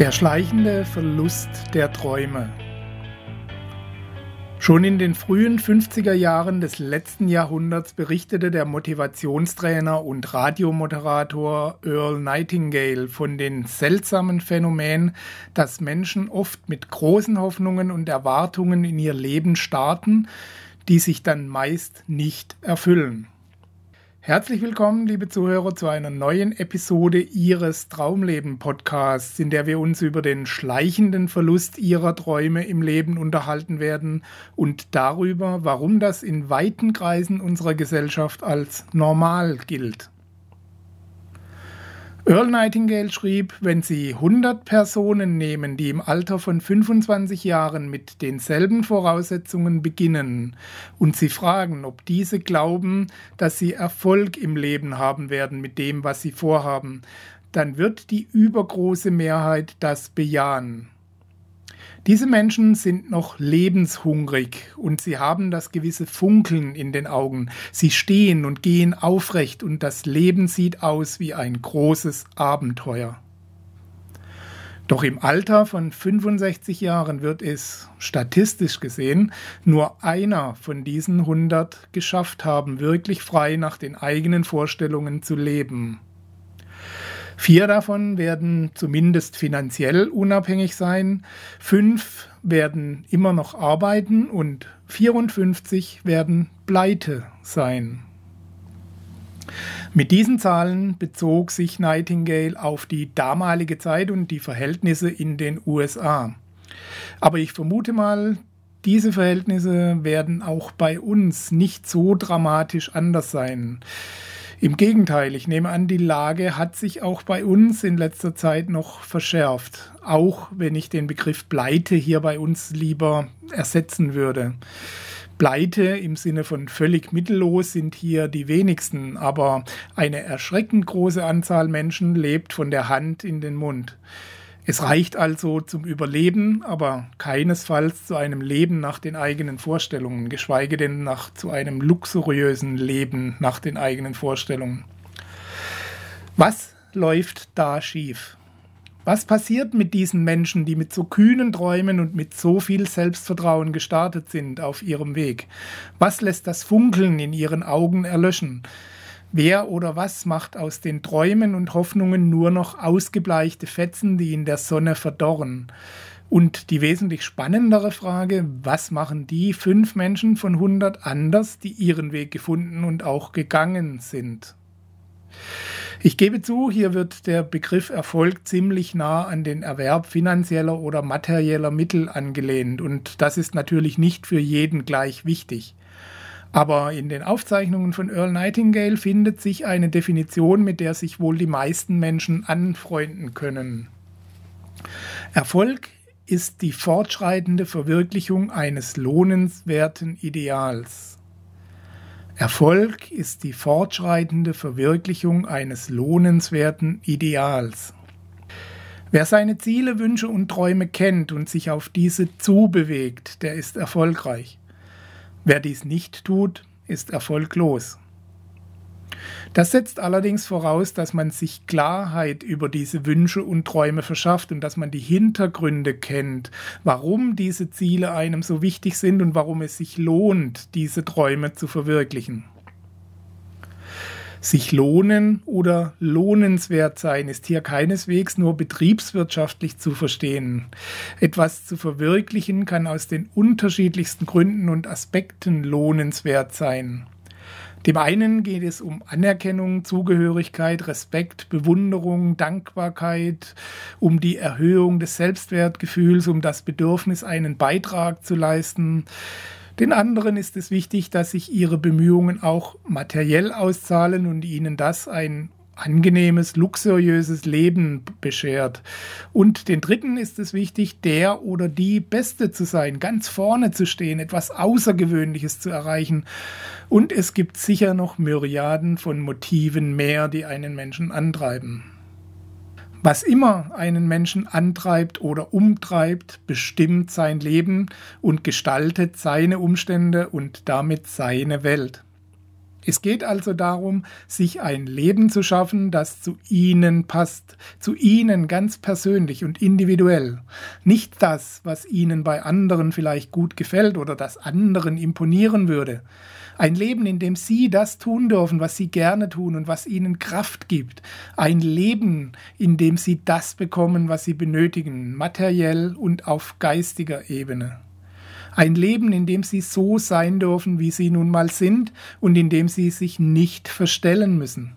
Der schleichende Verlust der Träume. Schon in den frühen 50er Jahren des letzten Jahrhunderts berichtete der Motivationstrainer und Radiomoderator Earl Nightingale von den seltsamen Phänomenen, dass Menschen oft mit großen Hoffnungen und Erwartungen in ihr Leben starten, die sich dann meist nicht erfüllen. Herzlich willkommen, liebe Zuhörer, zu einer neuen Episode Ihres Traumleben-Podcasts, in der wir uns über den schleichenden Verlust Ihrer Träume im Leben unterhalten werden und darüber, warum das in weiten Kreisen unserer Gesellschaft als normal gilt. Earl Nightingale schrieb, wenn Sie 100 Personen nehmen, die im Alter von 25 Jahren mit denselben Voraussetzungen beginnen und Sie fragen, ob diese glauben, dass sie Erfolg im Leben haben werden mit dem, was sie vorhaben, dann wird die übergroße Mehrheit das bejahen. Diese Menschen sind noch lebenshungrig und sie haben das gewisse Funkeln in den Augen. Sie stehen und gehen aufrecht und das Leben sieht aus wie ein großes Abenteuer. Doch im Alter von 65 Jahren wird es, statistisch gesehen, nur einer von diesen 100 geschafft haben, wirklich frei nach den eigenen Vorstellungen zu leben. Vier davon werden zumindest finanziell unabhängig sein, fünf werden immer noch arbeiten und 54 werden pleite sein. Mit diesen Zahlen bezog sich Nightingale auf die damalige Zeit und die Verhältnisse in den USA. Aber ich vermute mal, diese Verhältnisse werden auch bei uns nicht so dramatisch anders sein. Im Gegenteil, ich nehme an, die Lage hat sich auch bei uns in letzter Zeit noch verschärft, auch wenn ich den Begriff Pleite hier bei uns lieber ersetzen würde. Pleite im Sinne von völlig mittellos sind hier die wenigsten, aber eine erschreckend große Anzahl Menschen lebt von der Hand in den Mund. Es reicht also zum Überleben, aber keinesfalls zu einem Leben nach den eigenen Vorstellungen, geschweige denn nach zu einem luxuriösen Leben nach den eigenen Vorstellungen. Was läuft da schief? Was passiert mit diesen Menschen, die mit so kühnen Träumen und mit so viel Selbstvertrauen gestartet sind auf ihrem Weg? Was lässt das Funkeln in ihren Augen erlöschen? Wer oder was macht aus den Träumen und Hoffnungen nur noch ausgebleichte Fetzen, die in der Sonne verdorren? Und die wesentlich spannendere Frage, was machen die fünf Menschen von 100 anders, die ihren Weg gefunden und auch gegangen sind? Ich gebe zu, hier wird der Begriff Erfolg ziemlich nah an den Erwerb finanzieller oder materieller Mittel angelehnt und das ist natürlich nicht für jeden gleich wichtig. Aber in den Aufzeichnungen von Earl Nightingale findet sich eine Definition, mit der sich wohl die meisten Menschen anfreunden können. Erfolg ist die fortschreitende Verwirklichung eines lohnenswerten Ideals. Erfolg ist die fortschreitende Verwirklichung eines lohnenswerten Ideals. Wer seine Ziele, Wünsche und Träume kennt und sich auf diese zubewegt, der ist erfolgreich. Wer dies nicht tut, ist erfolglos. Das setzt allerdings voraus, dass man sich Klarheit über diese Wünsche und Träume verschafft und dass man die Hintergründe kennt, warum diese Ziele einem so wichtig sind und warum es sich lohnt, diese Träume zu verwirklichen. Sich lohnen oder lohnenswert sein ist hier keineswegs nur betriebswirtschaftlich zu verstehen. Etwas zu verwirklichen kann aus den unterschiedlichsten Gründen und Aspekten lohnenswert sein. Dem einen geht es um Anerkennung, Zugehörigkeit, Respekt, Bewunderung, Dankbarkeit, um die Erhöhung des Selbstwertgefühls, um das Bedürfnis, einen Beitrag zu leisten. Den anderen ist es wichtig, dass sich ihre Bemühungen auch materiell auszahlen und ihnen das ein angenehmes, luxuriöses Leben beschert. Und den Dritten ist es wichtig, der oder die Beste zu sein, ganz vorne zu stehen, etwas Außergewöhnliches zu erreichen. Und es gibt sicher noch Myriaden von Motiven mehr, die einen Menschen antreiben. Was immer einen Menschen antreibt oder umtreibt, bestimmt sein Leben und gestaltet seine Umstände und damit seine Welt. Es geht also darum, sich ein Leben zu schaffen, das zu Ihnen passt, zu Ihnen ganz persönlich und individuell. Nicht das, was Ihnen bei anderen vielleicht gut gefällt oder das anderen imponieren würde. Ein Leben, in dem Sie das tun dürfen, was Sie gerne tun und was Ihnen Kraft gibt. Ein Leben, in dem Sie das bekommen, was Sie benötigen, materiell und auf geistiger Ebene. Ein Leben, in dem sie so sein dürfen, wie sie nun mal sind und in dem sie sich nicht verstellen müssen.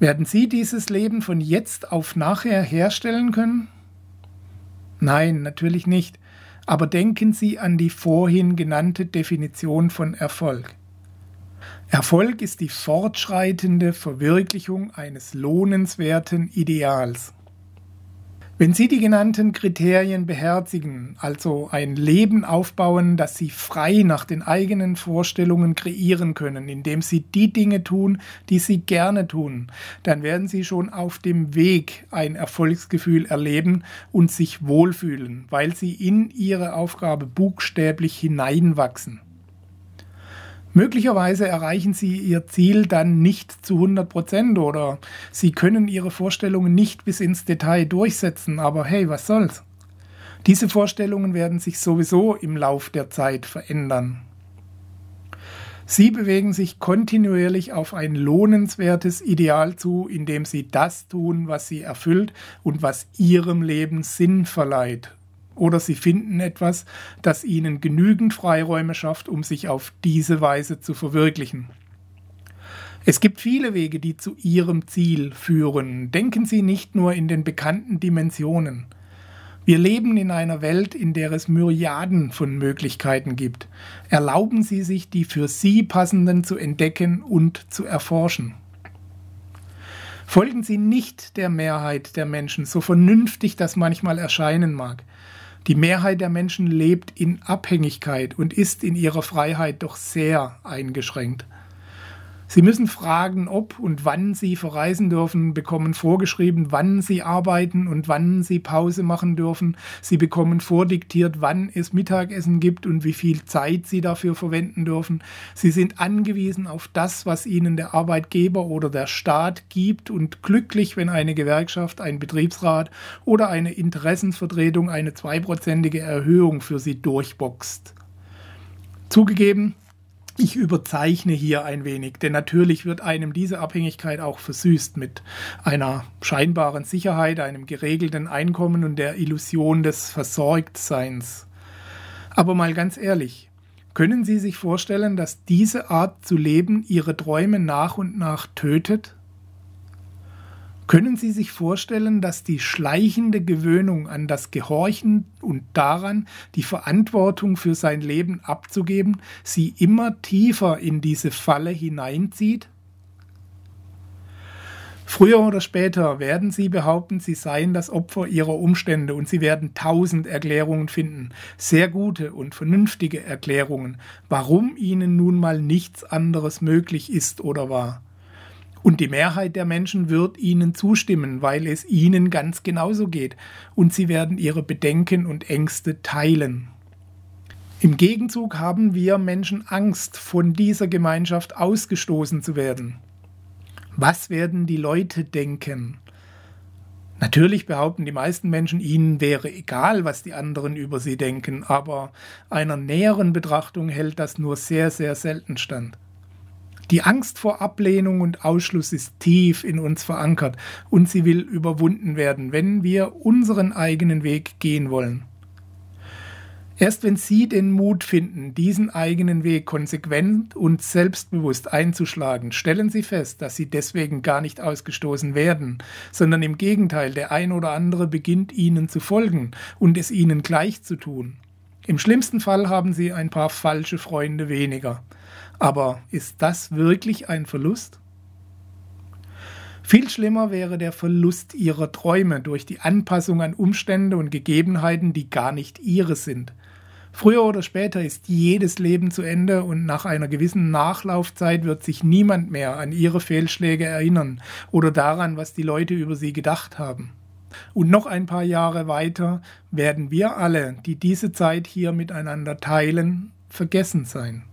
Werden Sie dieses Leben von jetzt auf nachher herstellen können? Nein, natürlich nicht. Aber denken Sie an die vorhin genannte Definition von Erfolg. Erfolg ist die fortschreitende Verwirklichung eines lohnenswerten Ideals. Wenn Sie die genannten Kriterien beherzigen, also ein Leben aufbauen, das Sie frei nach den eigenen Vorstellungen kreieren können, indem Sie die Dinge tun, die Sie gerne tun, dann werden Sie schon auf dem Weg ein Erfolgsgefühl erleben und sich wohlfühlen, weil Sie in Ihre Aufgabe buchstäblich hineinwachsen. Möglicherweise erreichen Sie Ihr Ziel dann nicht zu 100 Prozent oder Sie können Ihre Vorstellungen nicht bis ins Detail durchsetzen, aber hey, was soll's? Diese Vorstellungen werden sich sowieso im Lauf der Zeit verändern. Sie bewegen sich kontinuierlich auf ein lohnenswertes Ideal zu, indem Sie das tun, was Sie erfüllt und was Ihrem Leben Sinn verleiht oder sie finden etwas, das ihnen genügend Freiräume schafft, um sich auf diese Weise zu verwirklichen. Es gibt viele Wege, die zu Ihrem Ziel führen. Denken Sie nicht nur in den bekannten Dimensionen. Wir leben in einer Welt, in der es Myriaden von Möglichkeiten gibt. Erlauben Sie sich, die für Sie passenden zu entdecken und zu erforschen. Folgen Sie nicht der Mehrheit der Menschen, so vernünftig das manchmal erscheinen mag. Die Mehrheit der Menschen lebt in Abhängigkeit und ist in ihrer Freiheit doch sehr eingeschränkt. Sie müssen fragen, ob und wann Sie verreisen dürfen, bekommen vorgeschrieben, wann Sie arbeiten und wann Sie Pause machen dürfen. Sie bekommen vordiktiert, wann es Mittagessen gibt und wie viel Zeit Sie dafür verwenden dürfen. Sie sind angewiesen auf das, was Ihnen der Arbeitgeber oder der Staat gibt und glücklich, wenn eine Gewerkschaft, ein Betriebsrat oder eine Interessenvertretung eine zweiprozentige Erhöhung für Sie durchboxt. Zugegeben, ich überzeichne hier ein wenig, denn natürlich wird einem diese Abhängigkeit auch versüßt mit einer scheinbaren Sicherheit, einem geregelten Einkommen und der Illusion des Versorgtseins. Aber mal ganz ehrlich, können Sie sich vorstellen, dass diese Art zu leben Ihre Träume nach und nach tötet? Können Sie sich vorstellen, dass die schleichende Gewöhnung an das Gehorchen und daran, die Verantwortung für sein Leben abzugeben, Sie immer tiefer in diese Falle hineinzieht? Früher oder später werden Sie behaupten, Sie seien das Opfer Ihrer Umstände und Sie werden tausend Erklärungen finden, sehr gute und vernünftige Erklärungen, warum Ihnen nun mal nichts anderes möglich ist oder war. Und die Mehrheit der Menschen wird ihnen zustimmen, weil es ihnen ganz genauso geht. Und sie werden ihre Bedenken und Ängste teilen. Im Gegenzug haben wir Menschen Angst, von dieser Gemeinschaft ausgestoßen zu werden. Was werden die Leute denken? Natürlich behaupten die meisten Menschen, ihnen wäre egal, was die anderen über sie denken, aber einer näheren Betrachtung hält das nur sehr, sehr selten stand. Die Angst vor Ablehnung und Ausschluss ist tief in uns verankert und sie will überwunden werden, wenn wir unseren eigenen Weg gehen wollen. Erst wenn Sie den Mut finden, diesen eigenen Weg konsequent und selbstbewusst einzuschlagen, stellen Sie fest, dass Sie deswegen gar nicht ausgestoßen werden, sondern im Gegenteil, der ein oder andere beginnt Ihnen zu folgen und es Ihnen gleich zu tun. Im schlimmsten Fall haben Sie ein paar falsche Freunde weniger. Aber ist das wirklich ein Verlust? Viel schlimmer wäre der Verlust ihrer Träume durch die Anpassung an Umstände und Gegebenheiten, die gar nicht ihre sind. Früher oder später ist jedes Leben zu Ende und nach einer gewissen Nachlaufzeit wird sich niemand mehr an ihre Fehlschläge erinnern oder daran, was die Leute über sie gedacht haben. Und noch ein paar Jahre weiter werden wir alle, die diese Zeit hier miteinander teilen, vergessen sein.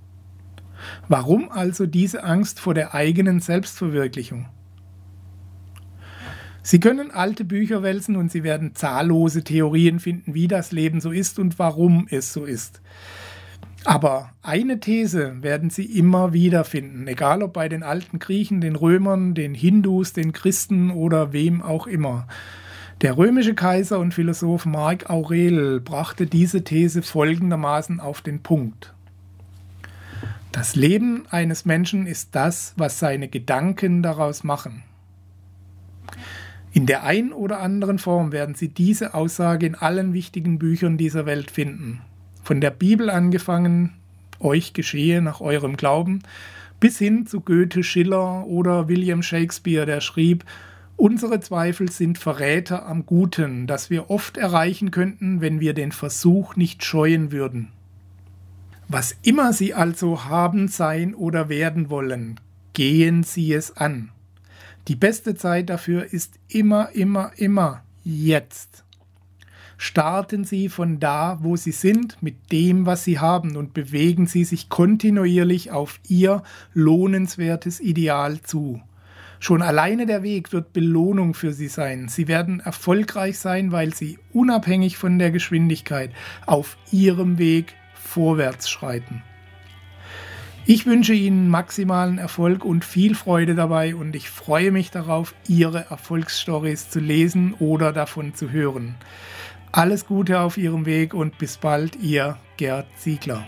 Warum also diese Angst vor der eigenen Selbstverwirklichung? Sie können alte Bücher wälzen und Sie werden zahllose Theorien finden, wie das Leben so ist und warum es so ist. Aber eine These werden Sie immer wieder finden, egal ob bei den alten Griechen, den Römern, den Hindus, den Christen oder wem auch immer. Der römische Kaiser und Philosoph Marc Aurel brachte diese These folgendermaßen auf den Punkt. Das Leben eines Menschen ist das, was seine Gedanken daraus machen. In der einen oder anderen Form werden Sie diese Aussage in allen wichtigen Büchern dieser Welt finden. Von der Bibel angefangen, euch geschehe nach eurem Glauben, bis hin zu Goethe, Schiller oder William Shakespeare, der schrieb, Unsere Zweifel sind Verräter am Guten, das wir oft erreichen könnten, wenn wir den Versuch nicht scheuen würden. Was immer Sie also haben, sein oder werden wollen, gehen Sie es an. Die beste Zeit dafür ist immer, immer, immer jetzt. Starten Sie von da, wo Sie sind, mit dem, was Sie haben und bewegen Sie sich kontinuierlich auf Ihr lohnenswertes Ideal zu. Schon alleine der Weg wird Belohnung für sie sein. Sie werden erfolgreich sein, weil sie unabhängig von der Geschwindigkeit auf ihrem Weg vorwärts schreiten. Ich wünsche Ihnen maximalen Erfolg und viel Freude dabei und ich freue mich darauf, Ihre Erfolgsstories zu lesen oder davon zu hören. Alles Gute auf Ihrem Weg und bis bald, Ihr Gerd Ziegler.